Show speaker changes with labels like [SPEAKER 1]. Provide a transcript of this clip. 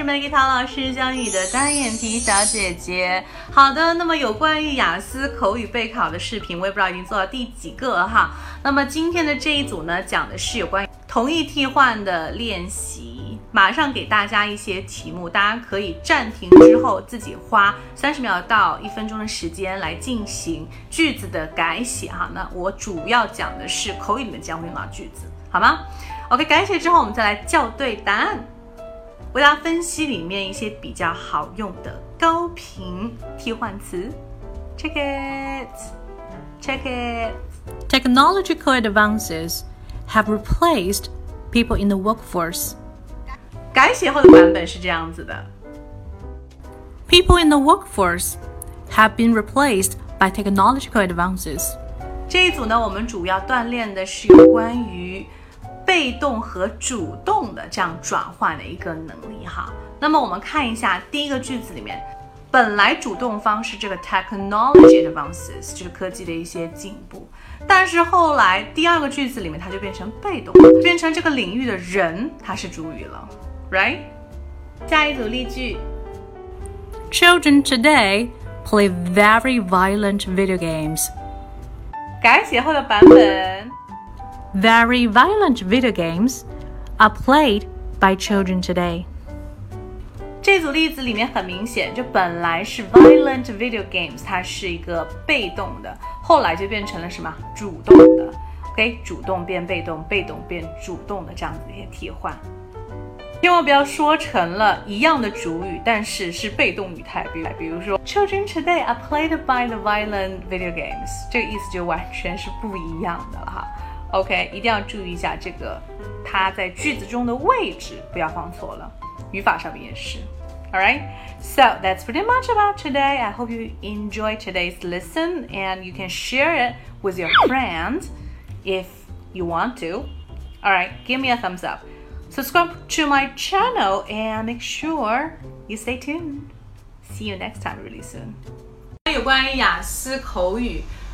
[SPEAKER 1] 是 Maggie 唐老师教你的单眼皮小姐姐。好的，那么有关于雅思口语备考的视频，我也不知道已经做到第几个哈。那么今天的这一组呢，讲的是有关于同义替换的练习。马上给大家一些题目，大家可以暂停之后自己花三十秒到一分钟的时间来进行句子的改写哈。那我主要讲的是口语里面将会用到句子，好吗？OK，改写之后我们再来校对答案，为大家分析里面一些比较好用的高频替换词。Check it，check
[SPEAKER 2] it。Technological advances have replaced people in the workforce.
[SPEAKER 1] 改写后的版本是这样子的。
[SPEAKER 2] People in the workforce have been replaced by technological advances.
[SPEAKER 1] 这一组呢，我们主要锻炼的是有关于 被动和主动的这样转换的一个能力哈。那么我们看一下第一个句子里面，本来主动方是这个 technology advances，就是科技的一些进步，但是后来第二个句子里面它就变成被动，变成这个领域的人他是主语了，right？下一组例句
[SPEAKER 2] ，Children today play very violent video games.
[SPEAKER 1] 改写后的版本。
[SPEAKER 2] Very violent video games are played by children today.
[SPEAKER 1] 这组例子里面很明显，就本来是 violent video games，它是一个被动的，后来就变成了什么主动的？OK，主动变被动，被动变主动的这样子的一些替换。千万不要说成了一样的主语，但是是被动语态，比如比如说 Children today are played by the violent video games，这个意思就完全是不一样的了哈。OK，一定要注意一下这个它在句子中的位置，不要放错了，语法上面也是。Alright, so that's pretty much about today. I hope you enjoyed today's lesson and you can share it with your friends if you want to. Alright, give me a thumbs up. Subscribe to my channel and make sure you stay tuned. See you next time really soon. 有关于雅思口语，